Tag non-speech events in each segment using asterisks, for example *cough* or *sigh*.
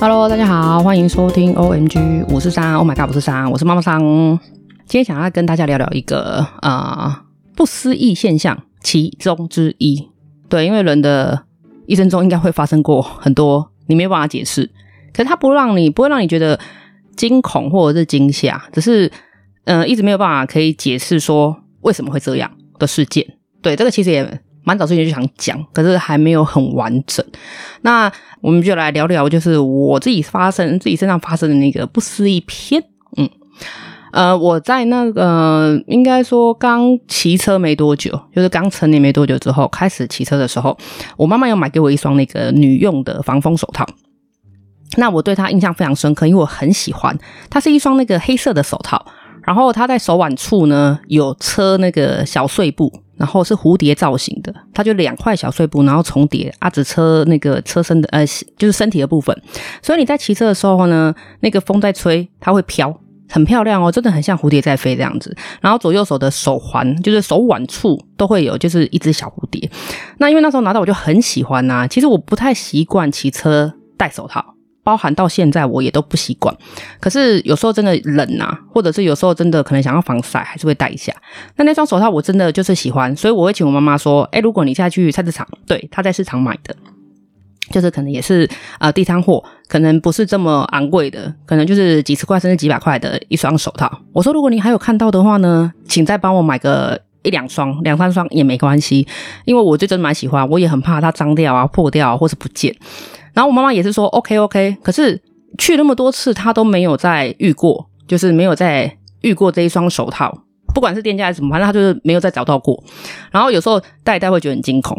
Hello，大家好，欢迎收听 OMG 五四三，Oh my god，五四三，我是妈妈桑。今天想要跟大家聊聊一个啊、不思议现象其中之一。对，因为人的一生中应该会发生过很多你没有办法解释，可是它不让你不会让你觉得惊恐或者是惊吓，只是嗯、呃、一直没有办法可以解释说为什么会这样的事件。对，这个其实也。蛮早之前就想讲，可是还没有很完整。那我们就来聊聊，就是我自己发生自己身上发生的那个不思议篇。嗯，呃，我在那个应该说刚骑车没多久，就是刚成年没多久之后开始骑车的时候，我妈妈有买给我一双那个女用的防风手套。那我对它印象非常深刻，因为我很喜欢。它是一双那个黑色的手套，然后它在手腕处呢有车那个小碎布。然后是蝴蝶造型的，它就两块小碎布，然后重叠啊，只车那个车身的呃，就是身体的部分。所以你在骑车的时候呢，那个风在吹，它会飘，很漂亮哦，真的很像蝴蝶在飞这样子。然后左右手的手环，就是手腕处都会有，就是一只小蝴蝶。那因为那时候拿到我就很喜欢呐、其实我不太习惯骑车戴手套。包含到现在我也都不习惯，可是有时候真的冷啊，或者是有时候真的可能想要防晒，还是会戴一下。那那双手套我真的就是喜欢，所以我会请我妈妈说：“哎，如果你现在去菜市场，对，她在市场买的，就是可能也是啊、呃、地摊货，可能不是这么昂贵的，可能就是几十块甚至几百块的一双手套。我说如果你还有看到的话呢，请再帮我买个一两双、两三双也没关系，因为我就真的蛮喜欢，我也很怕它脏掉啊、破掉啊，或是不见。”然后我妈妈也是说 OK OK，可是去那么多次，她都没有再遇过，就是没有再遇过这一双手套，不管是店家还是什么，反正她就是没有再找到过。然后有时候戴一戴会觉得很惊恐。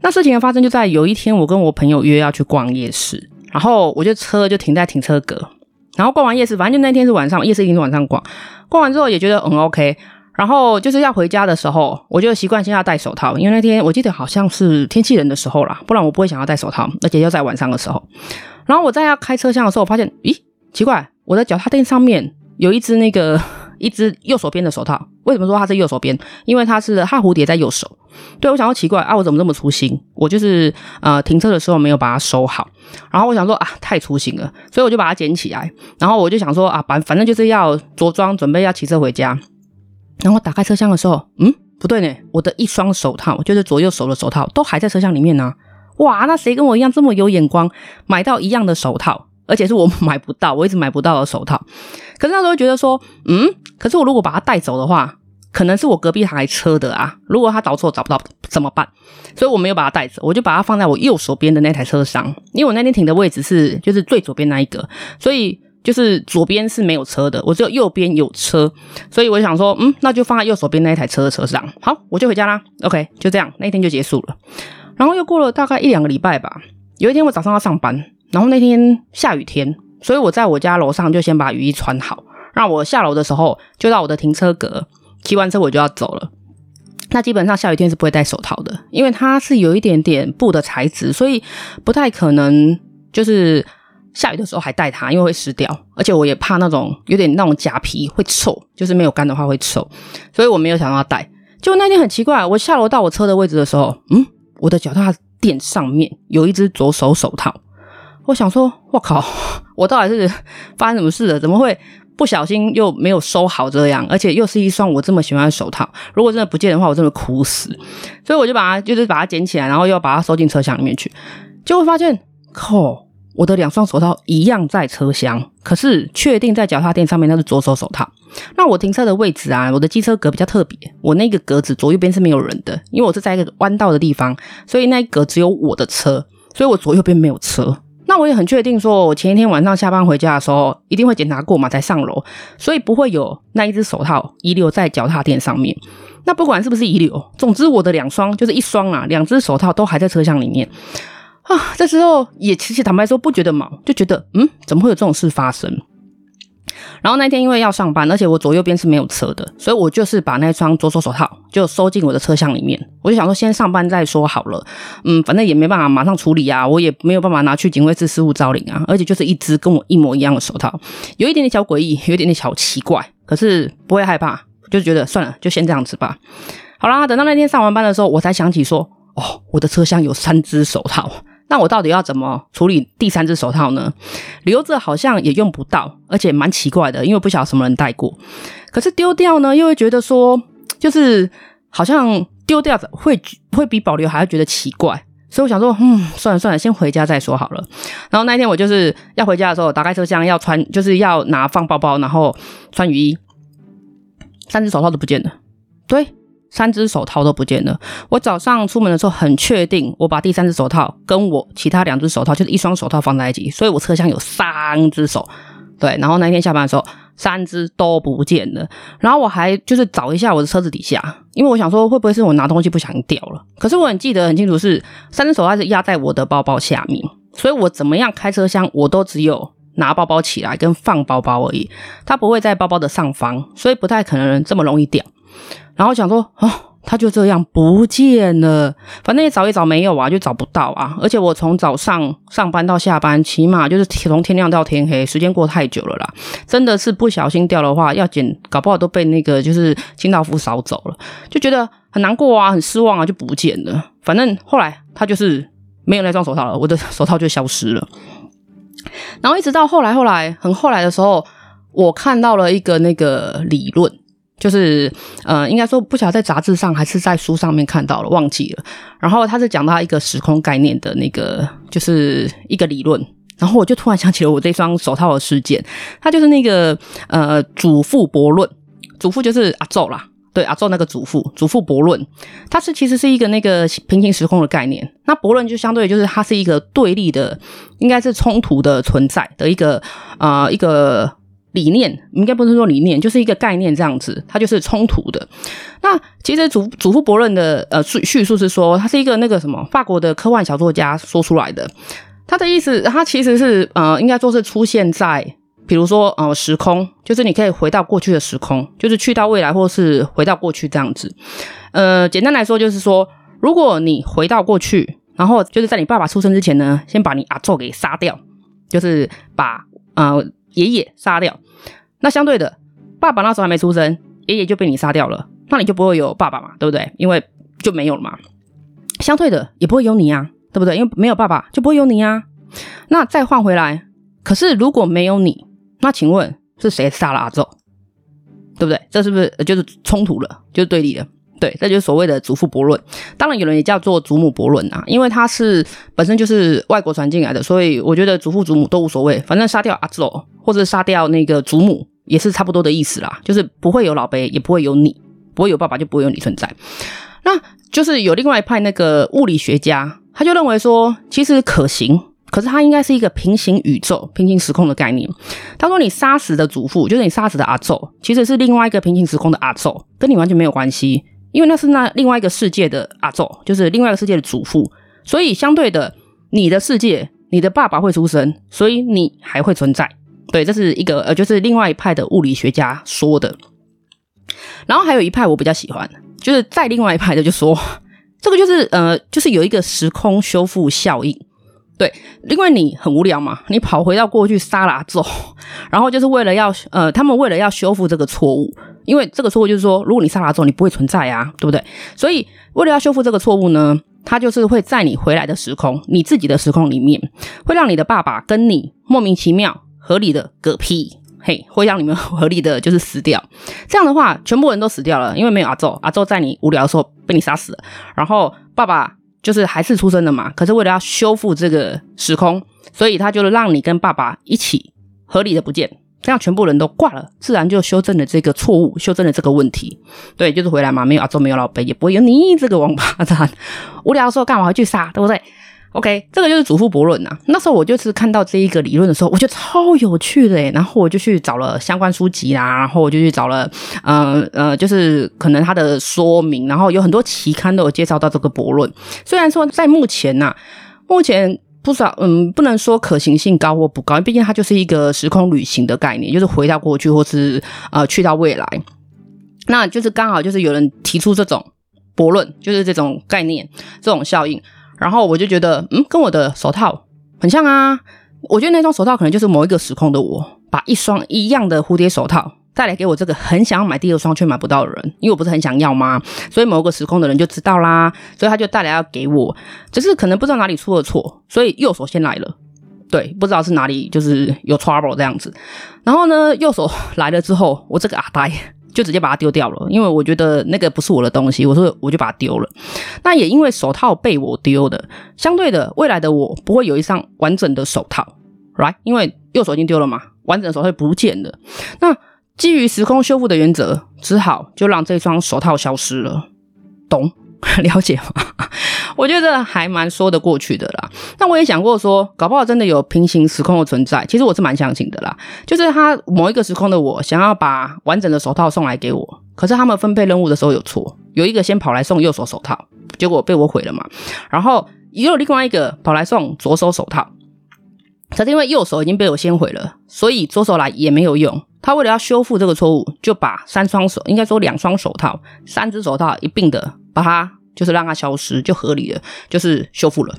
那事情的发生就在有一天，我跟我朋友约要去逛夜市，然后我就车就停在停车格，然后逛完夜市，反正就那天是晚上，夜市一定是晚上逛。逛完之后也觉得很 OK。然后就是要回家的时候，我就习惯性要戴手套，因为那天我记得好像是天气冷的时候啦，不然我不会想要戴手套，而且要在晚上的时候。然后我在要开车厢的时候，我发现，咦，奇怪，我的脚踏垫上面有一只那个 *laughs* 一只右手边的手套。为什么说它是右手边？因为它是它蝴蝶在右手。对，我想要奇怪啊，我怎么这么粗心？我就是呃停车的时候没有把它收好。然后我想说啊，太粗心了，所以我就把它捡起来。然后我就想说啊，反反正就是要着装准备要骑车回家。然后打开车厢的时候，嗯，不对呢，我的一双手套，就是左右手的手套，都还在车厢里面呢、哇，那谁跟我一样这么有眼光，买到一样的手套，而且是我买不到，我一直买不到的手套。可是那时候觉得说，嗯，可是我如果把它带走的话，可能是我隔壁台车的啊。如果他找错找不到怎么办？所以我没有把它带走，我就把它放在我右手边的那台车上，因为我那天停的位置是就是最左边那一个，所以。就是左边是没有车的，我只有右边有车，所以我想说，嗯，那就放在右手边那一台车的车上。好，我就回家啦。OK，就这样，那一天就结束了。然后又过了大概一两个礼拜吧，有一天我早上要上班，然后那天下雨天，所以我在我家楼上就先把雨衣穿好，让我下楼的时候就到我的停车格，骑完车我就要走了。那基本上下雨天是不会戴手套的，因为它是有一点点布的材质，所以不太可能就是。下雨的时候还带它，因为会湿掉，而且我也怕那种有点那种假皮会臭，就是没有干的话会臭，所以我没有想要带。就那天很奇怪，我下楼到我车的位置的时候，嗯，我的脚踏垫上面有一只左手手套。我想说，我靠，我到底是发生什么事了？怎么会不小心又没有收好这样？而且又是一双我这么喜欢的手套，如果真的不见的话，我真的哭死。所以我就把它，就是把它捡起来，然后又把它收进车厢里面去，就会发现，靠。我的两双手套一样在车厢，可是确定在脚踏垫上面那是左手手套。那我停车的位置啊，我的机车格比较特别，我那个格子左右边是没有人的，因为我是在一个弯道的地方，所以那一格只有我的车，所以我左右边没有车。那我也很确定说，我前一天晚上下班回家的时候一定会检查过嘛，才上楼，所以不会有那一只手套遗留在脚踏垫上面。那不管是不是遗留，总之我的两双就是一双啊，两只手套都还在车厢里面。啊，这时候也其实坦白说不觉得毛，就觉得嗯，怎么会有这种事发生？然后那天因为要上班，而且我左右边是没有车的，所以我就是把那双左手手套就收进我的车厢里面。我就想说先上班再说好了，嗯，反正也没办法马上处理啊，我也没有办法拿去警卫室失物招领啊，而且就是一只跟我一模一样的手套，有一点点小诡异，有一点点小奇怪，可是不会害怕，就觉得算了，就先这样子吧。好啦，等到那天上完班的时候，我才想起说，哦，我的车厢有三只手套。那我到底要怎么处理第三只手套呢？留着好像也用不到，而且蛮奇怪的，因为不晓得什么人戴过。可是丢掉呢，又会觉得说，就是好像丢掉会会比保留还要觉得奇怪。所以我想说，嗯，算了算了，先回家再说好了。然后那一天我就是要回家的时候，打开车厢要穿，就是要拿放包包，然后穿雨衣，三只手套都不见了。对。三只手套都不见了。我早上出门的时候很确定，我把第三只手套跟我其他两只手套，就是一双手套放在一起，所以我车厢有三只手。对，然后那天下班的时候，三只都不见了。然后我还就是找一下我的车子底下，因为我想说会不会是我拿东西不小心掉了。可是我很记得很清楚，是三只手套是压在我的包包下面，所以我怎么样开车厢，我都只有拿包包起来跟放包包而已，它不会在包包的上方，所以不太可能这么容易掉。然后想说，哦，他就这样不见了，反正也找也找没有啊，就找不到啊。而且我从早上上班到下班，起码就是从天亮到天黑，时间过太久了啦。真的是不小心掉的话，要捡，搞不好都被那个就是清道夫扫走了，就觉得很难过啊，很失望啊，就不见了。反正后来他就是没有那双手套了，我的手套就消失了。然后一直到后来，后来很后来的时候，我看到了一个那个理论。就是呃，应该说不晓得在杂志上还是在书上面看到了，忘记了。然后他是讲到一个时空概念的那个，就是一个理论。然后我就突然想起了我这双手套的事件，它就是那个呃祖父悖论，祖父就是阿宙啦，对阿宙那个祖父，祖父悖论，它是其实是一个那个平行时空的概念。那悖论就相对就是它是一个对立的，应该是冲突的存在的一个呃一个。理念应该不是说理念，就是一个概念这样子，它就是冲突的。那其实祖祖父悖论的呃叙叙述是说，他是一个那个什么法国的科幻小作家说出来的。他的意思，他其实是呃，应该说是出现在，比如说呃时空，就是你可以回到过去的时空，就是去到未来，或是回到过去这样子。呃，简单来说就是说，如果你回到过去，然后就是在你爸爸出生之前呢，先把你阿祖给杀掉，就是把呃。爷爷杀掉，那相对的，爸爸那时候还没出生，爷爷就被你杀掉了，那你就不会有爸爸嘛，对不对？因为就没有了嘛。相对的，也不会有你啊，对不对？因为没有爸爸，就不会有你啊。那再换回来，可是如果没有你，那请问是谁杀了阿祖？对不对？这是不是就是冲突了？就是对立了？对，这就是所谓的祖父悖论。当然，有人也叫做祖母悖论啊，因为它是本身就是外国传进来的，所以我觉得祖父祖母都无所谓，反正杀掉阿祖或者杀掉那个祖母也是差不多的意思啦，就是不会有老辈，也不会有你，不会有爸爸，就不会有你存在。那就是有另外一派那个物理学家，他就认为说，其实可行，可是它应该是一个平行宇宙、平行时空的概念。他说，你杀死的祖父，就是你杀死的阿祖，其实是另外一个平行时空的阿祖，跟你完全没有关系。因为那是那另外一个世界的阿祖，就是另外一个世界的祖父，所以相对的，你的世界，你的爸爸会出生，所以你还会存在。对，这是一个呃，就是另外一派的物理学家说的。然后还有一派我比较喜欢，就是在另外一派的就说，这个就是呃，就是有一个时空修复效应。对，因为你很无聊嘛，你跑回到过去杀了阿祖，然后就是为了要呃，他们为了要修复这个错误。因为这个错误就是说，如果你杀了之后，你不会存在啊，对不对？所以为了要修复这个错误呢，他就是会在你回来的时空，你自己的时空里面，会让你的爸爸跟你莫名其妙合理的嗝屁，*laughs* 嘿，会让你们合理的就是死掉。这样的话，全部人都死掉了，因为没有阿宙，阿宙在你无聊的时候被你杀死了，然后爸爸就是还是出生的嘛。可是为了要修复这个时空，所以他就让你跟爸爸一起合理的不见。这样全部人都挂了，自然就修正了这个错误，修正了这个问题。对，就是回来嘛，没有阿周，没有老辈，也不会有你这个王八蛋。*laughs* 无聊的时候干嘛回去杀，对不对？OK，这个就是祖父悖论呐。那时候我就是看到这一个理论的时候，我觉得超有趣的，然后我就去找了相关书籍啦，然后我就去找了，呃呃，就是可能他的说明，然后有很多期刊都有介绍到这个悖论。虽然说在目前呐，目前。不少，嗯，不能说可行性高或不高，毕竟它就是一个时空旅行的概念，就是回到过去或是呃去到未来，那就是刚好就是有人提出这种悖论，就是这种概念、这种效应，然后我就觉得，嗯，跟我的手套很像啊。我觉得那双手套可能就是某一个时空的我，把一双一样的蝴蝶手套带来给我这个很想要买第二双却买不到的人，因为我不是很想要吗？所以某个时空的人就知道啦，所以他就带来要给我，只是可能不知道哪里出了错，所以右手先来了。对，不知道是哪里就是有 trouble 这样子。然后呢，右手来了之后，我这个阿呆就直接把它丢掉了，因为我觉得那个不是我的东西，我说我就把它丢了。那也因为手套被我丢的，相对的，未来的我不会有一双完整的手套，right？因为右手已经丢了嘛，完整的手套不见了。那基于时空修复的原则，只好就让这双手套消失了，懂？*laughs* 了解吗？*laughs* 我觉得还蛮说得过去的啦。那我也想过说，搞不好真的有平行时空的存在。其实我是蛮相信的啦。就是他某一个时空的我想要把完整的手套送来给我，可是他们分配任务的时候有错，有一个先跑来送右手手套，结果被我毁了嘛。然后也有另外一个跑来送左手手套，可是因为右手已经被我先毁了，所以左手来也没有用。他为了要修复这个错误，就把三双手，应该说两双手套，三只手套一并的把它。就是让它消失就合理了，就是修复了。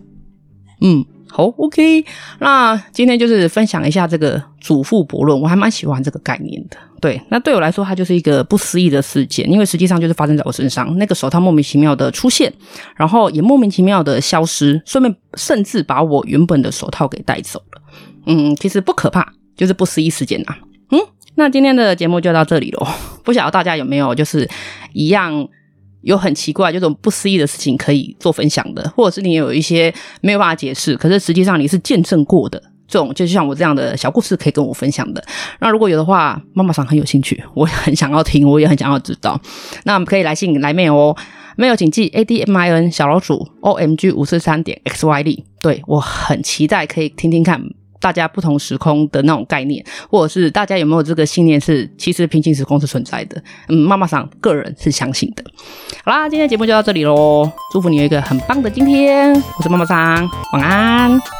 嗯，好，OK。那今天就是分享一下这个祖父悖论，我还蛮喜欢这个概念的。对，那对我来说，它就是一个不思议的事件，因为实际上就是发生在我身上，那个手套莫名其妙的出现，然后也莫名其妙的消失，顺便甚至把我原本的手套给带走了。嗯，其实不可怕，就是不思议事件啊。那今天的节目就到这里喽。*laughs* 不晓得大家有没有就是一样。有很奇怪，这种不思议的事情可以做分享的，或者是你有一些没有办法解释，可是实际上你是见证过的，这种就像我这样的小故事可以跟我分享的。那如果有的话，妈妈桑很有兴趣，我也很想要听，我也很想要知道。*laughs* 那我们可以来信来 mail 哦，mail 请寄 a d m i n 小老鼠 o m g 五四三点 x y d。对，我很期待可以听听看。大家不同时空的那种概念，或者是大家有没有这个信念是，其实平行时空是存在的？嗯，妈妈桑个人是相信的。好啦，今天的节目就到这里喽，祝福你有一个很棒的今天。我是妈妈桑，晚安。